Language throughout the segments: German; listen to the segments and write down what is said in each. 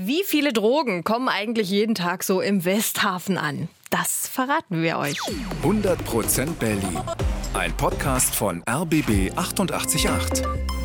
Wie viele Drogen kommen eigentlich jeden Tag so im Westhafen an? Das verraten wir euch. 100% Berlin. Ein Podcast von RBB 888.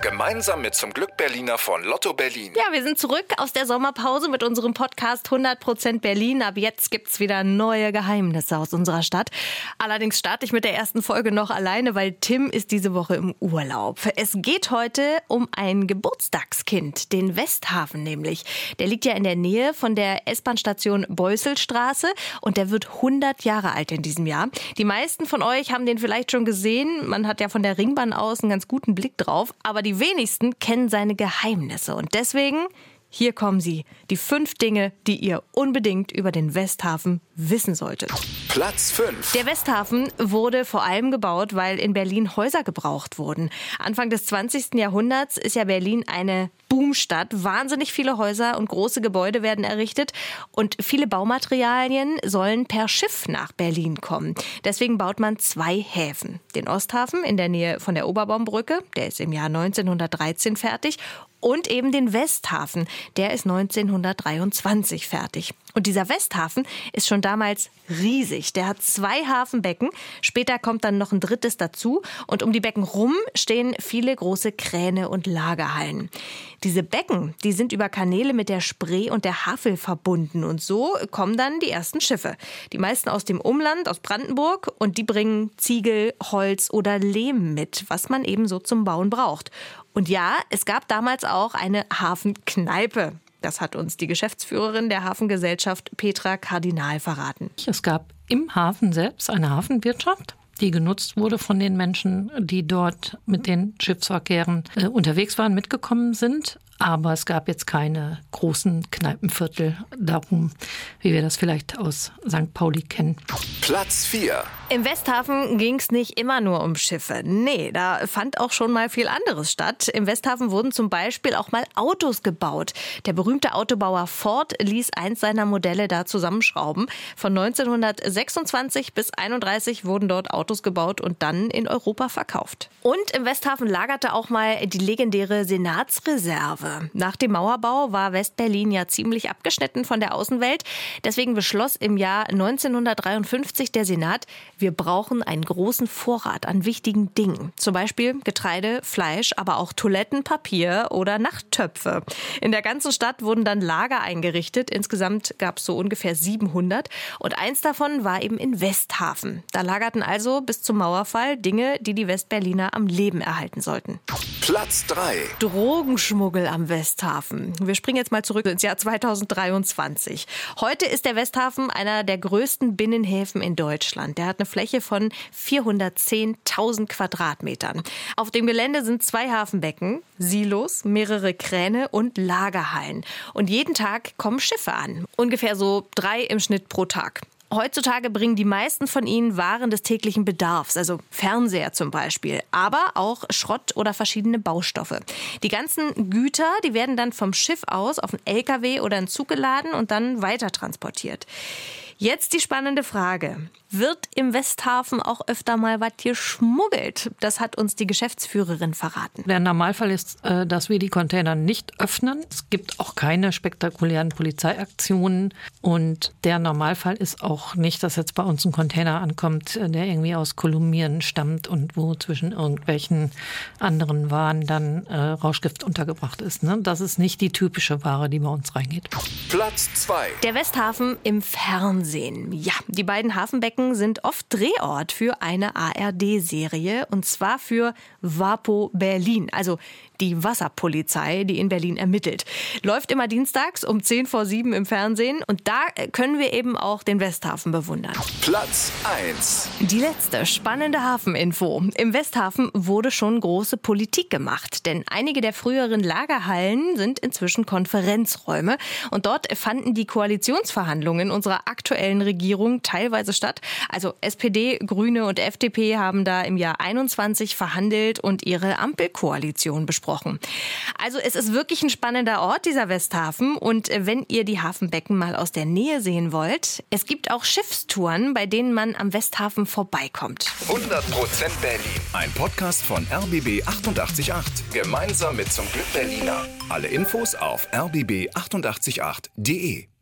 Gemeinsam mit zum Glück Berliner von Lotto Berlin. Ja, wir sind zurück aus der Sommerpause mit unserem Podcast 100% Berlin. Ab jetzt gibt's wieder neue Geheimnisse aus unserer Stadt. Allerdings starte ich mit der ersten Folge noch alleine, weil Tim ist diese Woche im Urlaub. Es geht heute um ein Geburtstagskind, den Westhafen nämlich. Der liegt ja in der Nähe von der S-Bahn-Station Beusselstraße und der wird 100 Jahre alt in diesem Jahr. Die meisten von euch haben den vielleicht schon gesehen. Man hat ja von der Ringbahn aus einen ganz guten Blick drauf. Aber die wenigsten kennen seine Geheimnisse. Und deswegen, hier kommen sie. Die fünf Dinge, die ihr unbedingt über den Westhafen wissen solltet. Platz 5. Der Westhafen wurde vor allem gebaut, weil in Berlin Häuser gebraucht wurden. Anfang des 20. Jahrhunderts ist ja Berlin eine Boomstadt. Wahnsinnig viele Häuser und große Gebäude werden errichtet und viele Baumaterialien sollen per Schiff nach Berlin kommen. Deswegen baut man zwei Häfen. Den Osthafen in der Nähe von der Oberbaumbrücke, der ist im Jahr 1913 fertig und eben den Westhafen. Der ist 1923 fertig. Und dieser Westhafen ist schon damals riesig. Der hat zwei Hafenbecken. Später kommt dann noch ein drittes dazu. Und um die Becken rum stehen viele große Kräne und Lagerhallen. Diese Becken, die sind über Kanäle mit der Spree und der Havel verbunden. Und so kommen dann die ersten Schiffe. Die meisten aus dem Umland, aus Brandenburg. Und die bringen Ziegel, Holz oder Lehm mit, was man eben so zum Bauen braucht. Und ja, es gab damals auch eine Hafenkneipe. Das hat uns die Geschäftsführerin der Hafengesellschaft Petra Kardinal verraten. Es gab im Hafen selbst eine Hafenwirtschaft die genutzt wurde von den Menschen, die dort mit den Schiffsverkehren äh, unterwegs waren, mitgekommen sind. Aber es gab jetzt keine großen Kneipenviertel darum, wie wir das vielleicht aus St. Pauli kennen. Platz 4. Im Westhafen ging es nicht immer nur um Schiffe. Nee, da fand auch schon mal viel anderes statt. Im Westhafen wurden zum Beispiel auch mal Autos gebaut. Der berühmte Autobauer Ford ließ eins seiner Modelle da zusammenschrauben. Von 1926 bis 1931 wurden dort Autos gebaut und dann in Europa verkauft. Und im Westhafen lagerte auch mal die legendäre Senatsreserve. Nach dem Mauerbau war Westberlin ja ziemlich abgeschnitten von der Außenwelt. Deswegen beschloss im Jahr 1953 der Senat, wir brauchen einen großen Vorrat an wichtigen Dingen. Zum Beispiel Getreide, Fleisch, aber auch Toiletten, Papier oder Nachttöpfe. In der ganzen Stadt wurden dann Lager eingerichtet. Insgesamt gab es so ungefähr 700. Und eins davon war eben in Westhafen. Da lagerten also bis zum Mauerfall Dinge, die die Westberliner am Leben erhalten sollten. Platz 3. Drogenschmuggel am Westhafen. Wir springen jetzt mal zurück ins Jahr 2023. Heute ist der Westhafen einer der größten Binnenhäfen in Deutschland. Der hat eine Fläche von 410.000 Quadratmetern. Auf dem Gelände sind zwei Hafenbecken, Silos, mehrere Kräne und Lagerhallen. Und jeden Tag kommen Schiffe an. Ungefähr so drei im Schnitt pro Tag. Heutzutage bringen die meisten von ihnen Waren des täglichen Bedarfs, also Fernseher zum Beispiel, aber auch Schrott oder verschiedene Baustoffe. Die ganzen Güter, die werden dann vom Schiff aus auf einen LKW oder einen Zug geladen und dann weiter transportiert. Jetzt die spannende Frage. Wird im Westhafen auch öfter mal was hier schmuggelt? Das hat uns die Geschäftsführerin verraten. Der Normalfall ist, äh, dass wir die Container nicht öffnen. Es gibt auch keine spektakulären Polizeiaktionen. Und der Normalfall ist auch nicht, dass jetzt bei uns ein Container ankommt, äh, der irgendwie aus Kolumbien stammt und wo zwischen irgendwelchen anderen Waren dann äh, Rauschgift untergebracht ist. Ne? Das ist nicht die typische Ware, die bei uns reingeht. Platz 2. Der Westhafen im. Fernsehen. Ja, die beiden Hafenbecken sind oft Drehort für eine ARD-Serie und zwar für Vapo Berlin, also die Wasserpolizei, die in Berlin ermittelt. Läuft immer dienstags um 10 vor 7 im Fernsehen und da können wir eben auch den Westhafen bewundern. Platz 1. Die letzte spannende Hafeninfo. Im Westhafen wurde schon große Politik gemacht, denn einige der früheren Lagerhallen sind inzwischen Konferenzräume und dort fanden die Koalitionsverhandlungen unserer aktuellen Regierung teilweise statt. Also SPD, Grüne und FDP haben da im Jahr 21 verhandelt und ihre Ampelkoalition besprochen. Also es ist wirklich ein spannender Ort, dieser Westhafen. Und wenn ihr die Hafenbecken mal aus der Nähe sehen wollt, es gibt auch Schiffstouren, bei denen man am Westhafen vorbeikommt. 100% Berlin. Ein Podcast von RBB 888. Gemeinsam mit zum Glück Berliner. Alle Infos auf rbb888.de.